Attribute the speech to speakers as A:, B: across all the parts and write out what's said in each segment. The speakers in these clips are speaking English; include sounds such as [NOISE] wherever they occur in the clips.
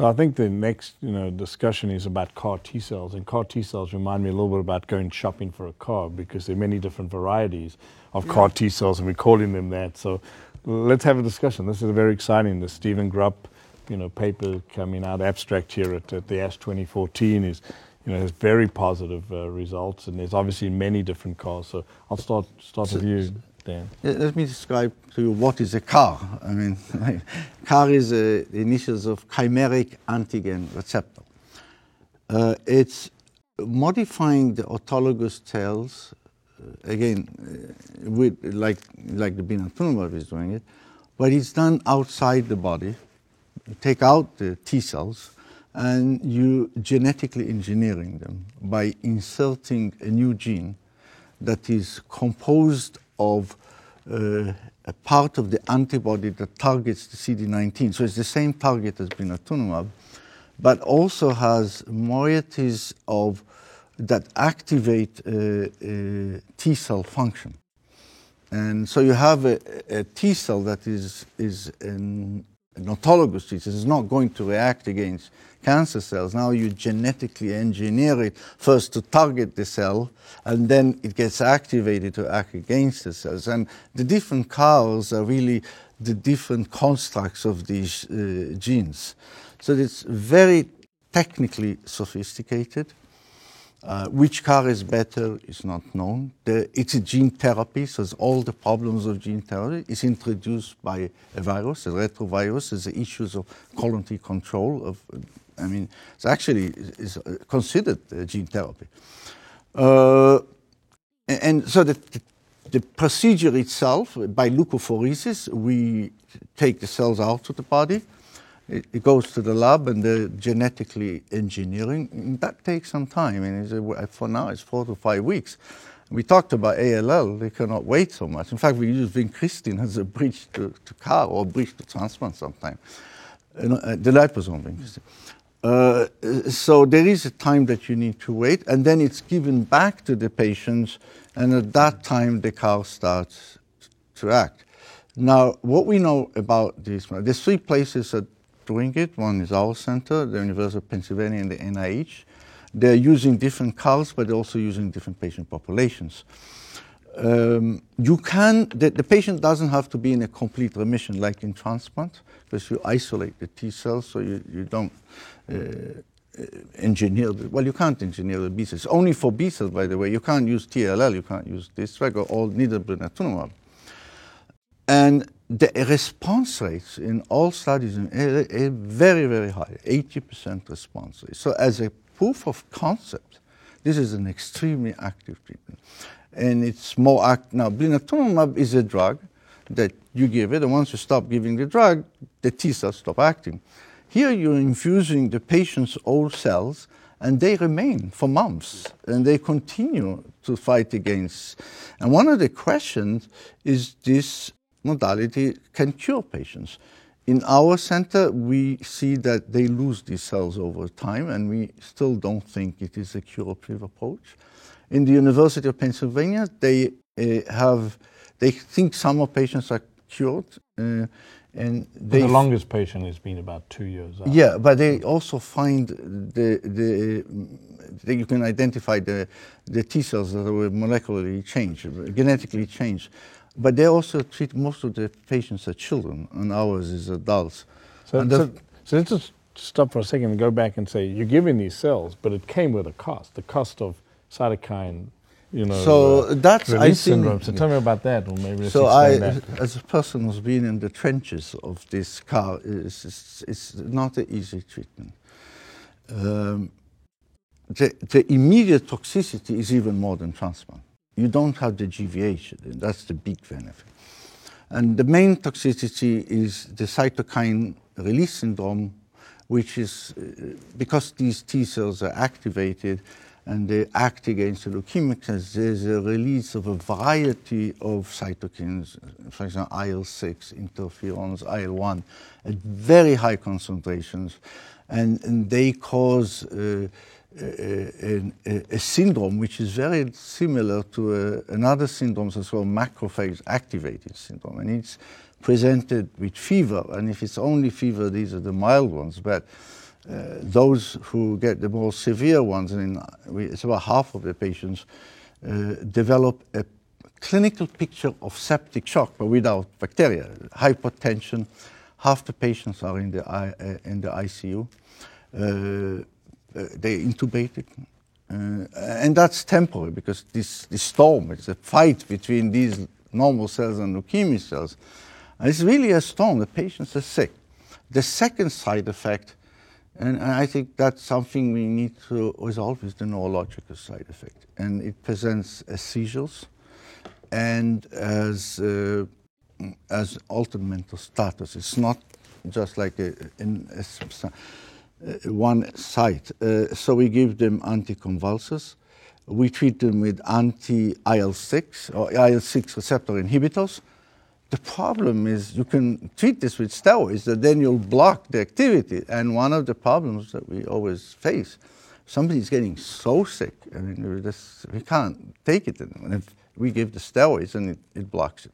A: So I think the next, you know, discussion is about CAR T cells, and CAR T cells remind me a little bit about going shopping for a car because there are many different varieties of yeah. CAR T cells, and we're calling them that. So let's have a discussion. This is a very exciting. The Stephan Grupp, you know, paper coming out abstract here at, at the ASH 2014 is, you know, has very positive uh, results, and there's obviously many different CARs. So I'll start start so, with you. Dan.
B: Let me describe to you what is a CAR. I mean, [LAUGHS] CAR is uh, the initials of chimeric antigen receptor. Uh, it's modifying the autologous cells, uh, again, uh, with, like, like the blinatumomab is doing it, but it's done outside the body. You take out the T cells, and you genetically engineering them by inserting a new gene that is composed of uh, a part of the antibody that targets the CD19. So it's the same target as blinatumomab, but also has moieties of that activate uh, uh, T cell function. And so you have a, a T cell that is, is an, an autologous cell. It's not going to react against cancer cells. Now you genetically engineer it first to target the cell, and then it gets activated to act against the cells. And the different CARs are really the different constructs of these uh, genes. So it's very technically sophisticated. Uh, which CAR is better is not known. The, it's a gene therapy, so all the problems of gene therapy is introduced by a virus, a retrovirus. There's the issues of quality control of I mean, it's actually is considered gene therapy. Uh, and so the, the, procedure itself, by leukapheresis, we take the cells out of the body. It, it goes to the lab and they're genetically engineering. That takes some time. And for now, it's four to five weeks. We talked about ALL, they cannot wait so much. In fact, we use vincristine as a bridge to, to CAR or bridge to transplant sometimes. Uh, the liposome vincristine. Uh, so there is a time that you need to wait, and then it's given back to the patients, and at that time the CAR starts to act. Now, what we know about this, there's three places that doing it. One is our center, the University of Pennsylvania, and the NIH. They're using different CARs, but they're also using different patient populations. Um, you can, the, the, patient doesn't have to be in a complete remission like in transplant, because you isolate the T cells so you, you don't uh, uh, engineer, the, well, you can't engineer the B cells. Only for B cells, by the way, you can't use TLL, you can't use this drug or all neither blinatumomab. And the response rates in all studies are very, very high, 80% response rate. So as a proof of concept, this is an extremely active treatment. And it's more act now. Blinatumomab is a drug that you give it, and once you stop giving the drug, the T cells stop acting. Here you're infusing the patient's old cells and they remain for months and they continue to fight against. And one of the questions is this modality can cure patients. In our center, we see that they lose these cells over time, and we still don't think it is a curative approach. In the University of Pennsylvania, they uh, have, they think some of patients are cured. Uh,
A: and the longest patient has been about two years.
B: Out. Yeah, but they also find the, the, the you can identify the, the T cells that were molecularly changed, genetically changed. But they also treat most of the patients as children, and ours is adults.
A: So, so, so let's just stop for a second and go back and say you're giving these cells, but it came with a cost, the cost of cytokine you know,
B: so uh, that's
A: I think, syndrome. So tell me about that, or maybe
B: so I, that. as a person who's been in the trenches of this CAR, it's, it's, it's not an easy treatment. Um, the, the immediate toxicity is even more than transplant. You don't have the GVH, and that's the big benefit. And the main toxicity is the cytokine release syndrome, which is uh, because these T cells are activated, and they act against the leukemic cells, there's a release of a variety of cytokines, for example, IL-6, interferons, IL-1, at very high concentrations, and, and they cause uh, a, a, a, syndrome which is very similar to a, another syndrome as well, macrophage activated syndrome, and it's presented with fever, and if it's only fever, these are the mild ones, but Uh, those who get the more severe ones, and it's about half of the patients, uh, develop a clinical picture of septic shock, but without bacteria. Hypertension, half the patients are in the, I, uh, in the ICU. Uh, they're intubated. Uh, and that's temporary because this, this storm, it's a fight between these normal cells and leukemia cells. And it's really a storm. The patients are sick. The second side effect, and I think that's something we need to resolve, is the neurological side effect. And it presents as seizures and as, uh, as altered mental status. It's not just like a, in a, uh, one site. Uh, so we give them anticonvulsants. We treat them with anti-IL-6 or IL-6 receptor inhibitors. The problem is you can treat this with steroids, that then you'll block the activity. And one of the problems that we always face, somebody's getting so sick, I mean, we, just, we can't take it. anymore. And if we give the steroids, and it, it blocks it.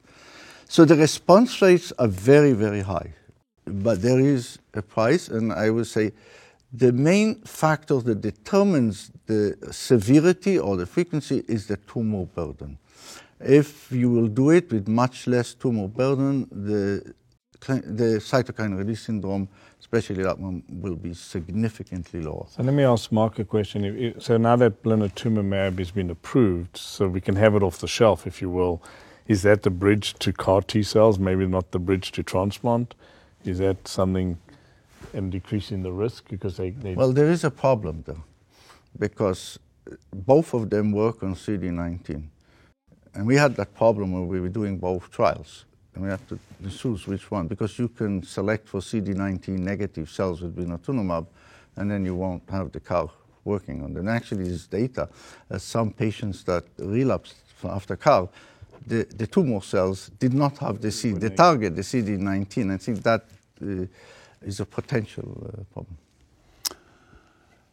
B: So the response rates are very, very high. But there is a price, and I would say the main factor that determines the severity or the frequency is the tumor burden. If you will do it with much less tumor burden, the, the cytokine release syndrome, especially that one, will be significantly lower.
A: So let me ask Mark a question. So now that blinatumomab has been approved, so we can have it off the shelf, if you will, is that the bridge to CAR T cells, maybe not the bridge to transplant? Is that something and decreasing the risk because they, they
B: Well, there is a problem though, because both of them work on CD19. And we had that problem when we were doing both trials. And we have to choose which one, because you can select for CD19 negative cells with blinatumomab, and then you won't have the CAR working on them. And actually, this data, uh, some patients that relapsed after CAR, the, the tumor cells did not have the, C, the target, the CD19. I think that uh, is a potential uh, problem.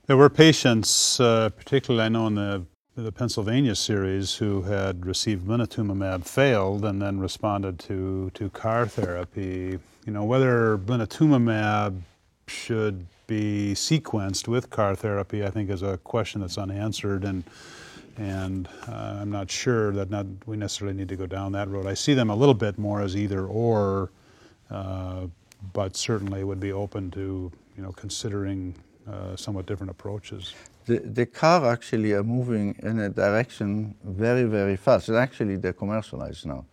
C: There were patients, uh, particularly I know in the, the Pennsylvania series, who had received blinatumomab, failed, and then responded to, to CAR therapy. You know, whether blinatumomab should be sequenced with CAR therapy, I think is a question that's unanswered, and and uh, I'm not sure that not we necessarily need to go down that road. I see them a little bit more as either or. Uh, but certainly would be open to you know considering uh, somewhat different approaches.
B: The, the CAR actually are moving in a direction very very fast. And actually, they're commercialized now,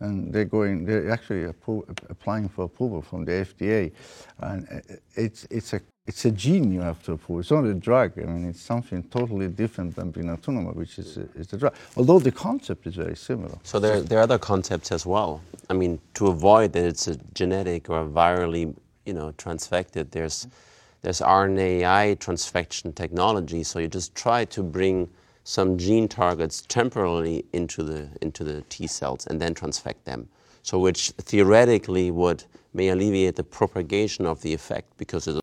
B: and they're going. They're actually applying for approval from the FDA, and it's it's a it's a gene you have to approve. It's not a drug. I mean, it's something totally different than blinatumomab, which is a, is a drug. Although the concept is very similar.
D: So there, there are other concepts as well. I mean, to avoid that it's a genetic or a virally, you know, transfected, there's, there's RNAi transfection technology. So you just try to bring some gene targets temporarily into the, into the T cells and then transfect them. So which theoretically would may alleviate the propagation of the effect because